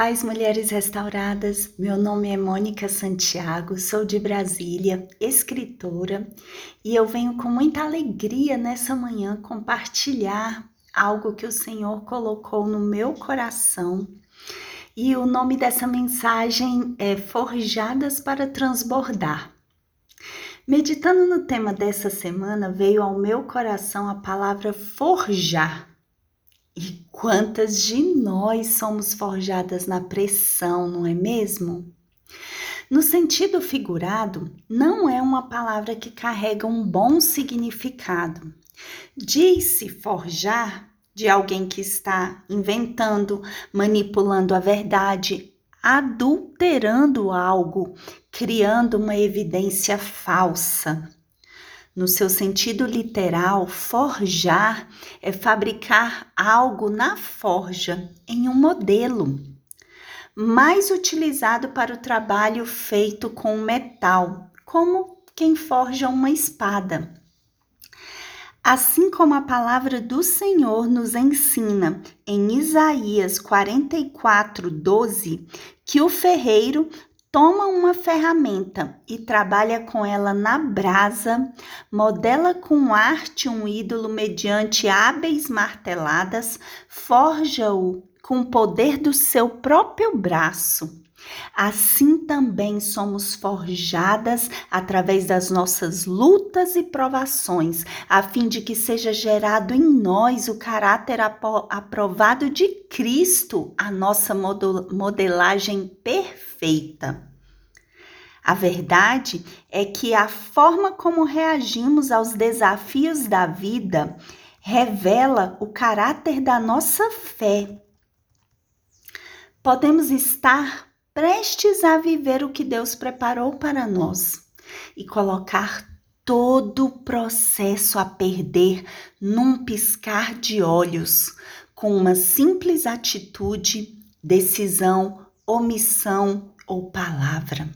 Paz Mulheres Restauradas, meu nome é Mônica Santiago, sou de Brasília, escritora, e eu venho com muita alegria nessa manhã compartilhar algo que o Senhor colocou no meu coração. E o nome dessa mensagem é Forjadas para Transbordar. Meditando no tema dessa semana, veio ao meu coração a palavra forjar. E quantas de nós somos forjadas na pressão, não é mesmo? No sentido figurado, não é uma palavra que carrega um bom significado. Diz-se forjar de alguém que está inventando, manipulando a verdade, adulterando algo, criando uma evidência falsa. No seu sentido literal, forjar é fabricar algo na forja, em um modelo, mais utilizado para o trabalho feito com metal, como quem forja uma espada. Assim como a palavra do Senhor nos ensina em Isaías 44, 12, que o ferreiro toma uma ferramenta e trabalha com ela na brasa, modela com arte um ídolo mediante hábeis marteladas, forja-o com o poder do seu próprio braço. Assim também somos forjadas através das nossas lutas e provações, a fim de que seja gerado em nós o caráter aprovado de Cristo, a nossa modelagem perfeita. A verdade é que a forma como reagimos aos desafios da vida revela o caráter da nossa fé. Podemos estar prestes a viver o que Deus preparou para nós e colocar todo o processo a perder num piscar de olhos, com uma simples atitude, decisão, omissão ou palavra.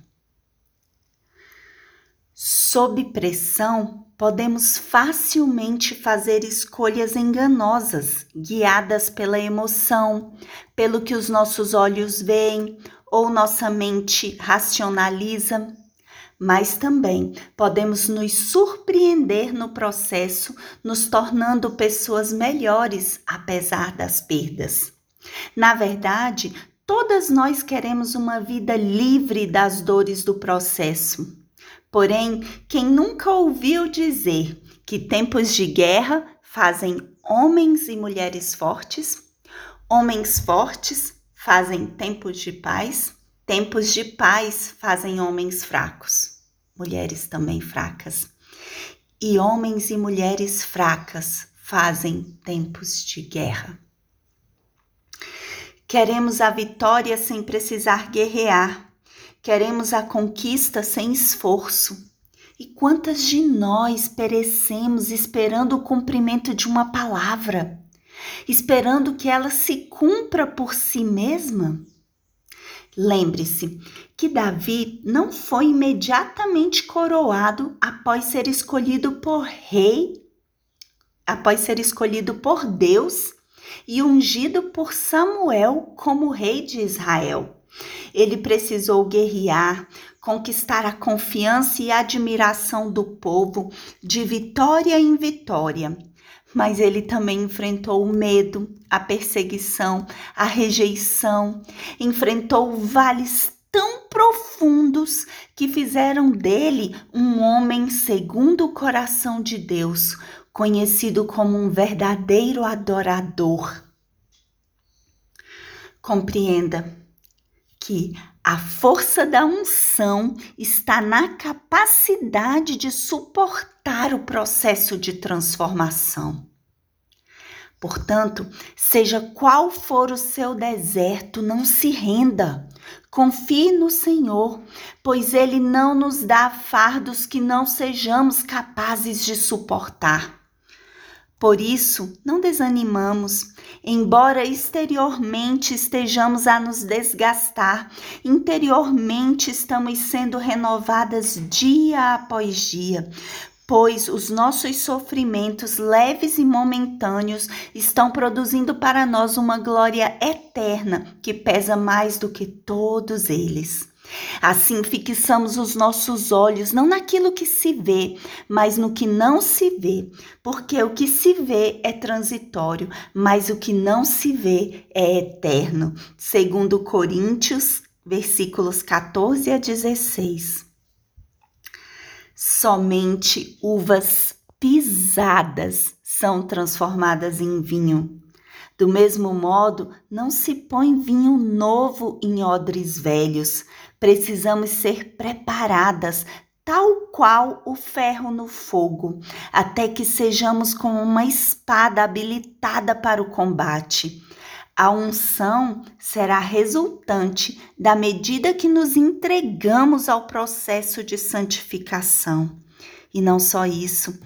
Sob pressão, podemos facilmente fazer escolhas enganosas, guiadas pela emoção, pelo que os nossos olhos veem ou nossa mente racionaliza, mas também podemos nos surpreender no processo, nos tornando pessoas melhores apesar das perdas. Na verdade, todas nós queremos uma vida livre das dores do processo. Porém, quem nunca ouviu dizer que tempos de guerra fazem homens e mulheres fortes, homens fortes fazem tempos de paz, tempos de paz fazem homens fracos, mulheres também fracas. E homens e mulheres fracas fazem tempos de guerra. Queremos a vitória sem precisar guerrear. Queremos a conquista sem esforço. E quantas de nós perecemos esperando o cumprimento de uma palavra? Esperando que ela se cumpra por si mesma? Lembre-se que Davi não foi imediatamente coroado após ser escolhido por rei, após ser escolhido por Deus e ungido por Samuel como rei de Israel. Ele precisou guerrear, conquistar a confiança e admiração do povo de vitória em vitória mas ele também enfrentou o medo, a perseguição, a rejeição, enfrentou vales tão profundos que fizeram dele um homem segundo o coração de Deus, conhecido como um verdadeiro adorador. Compreenda que a força da unção está na capacidade de suportar o processo de transformação. Portanto, seja qual for o seu deserto, não se renda. Confie no Senhor, pois Ele não nos dá fardos que não sejamos capazes de suportar. Por isso, não desanimamos, embora exteriormente estejamos a nos desgastar, interiormente estamos sendo renovadas dia após dia, pois os nossos sofrimentos leves e momentâneos estão produzindo para nós uma glória eterna que pesa mais do que todos eles. Assim fixamos os nossos olhos não naquilo que se vê, mas no que não se vê, porque o que se vê é transitório, mas o que não se vê é eterno. Segundo Coríntios, versículos 14 a 16. Somente uvas pisadas são transformadas em vinho. Do mesmo modo, não se põe vinho novo em odres velhos. Precisamos ser preparadas, tal qual o ferro no fogo, até que sejamos como uma espada habilitada para o combate. A unção será resultante da medida que nos entregamos ao processo de santificação. E não só isso,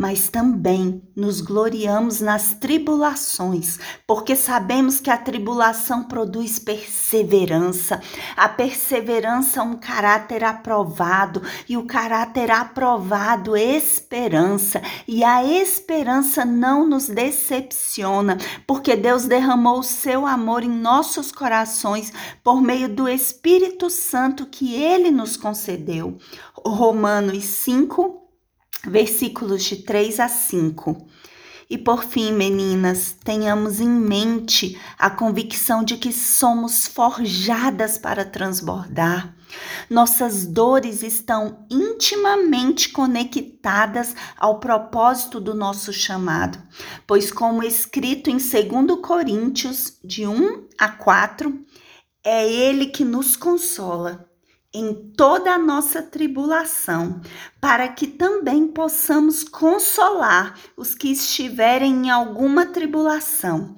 mas também nos gloriamos nas tribulações, porque sabemos que a tribulação produz perseverança, a perseverança é um caráter aprovado, e o caráter aprovado esperança, e a esperança não nos decepciona, porque Deus derramou o seu amor em nossos corações por meio do Espírito Santo que ele nos concedeu. Romanos 5 versículos de 3 a 5. E por fim, meninas, tenhamos em mente a convicção de que somos forjadas para transbordar. Nossas dores estão intimamente conectadas ao propósito do nosso chamado, pois, como escrito em 2 Coríntios, de 1 a 4, é Ele que nos consola em toda a nossa tribulação, para que também possamos consolar os que estiverem em alguma tribulação,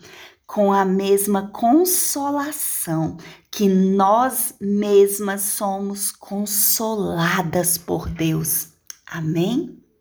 com a mesma consolação que nós mesmas somos consoladas por Deus. Amém?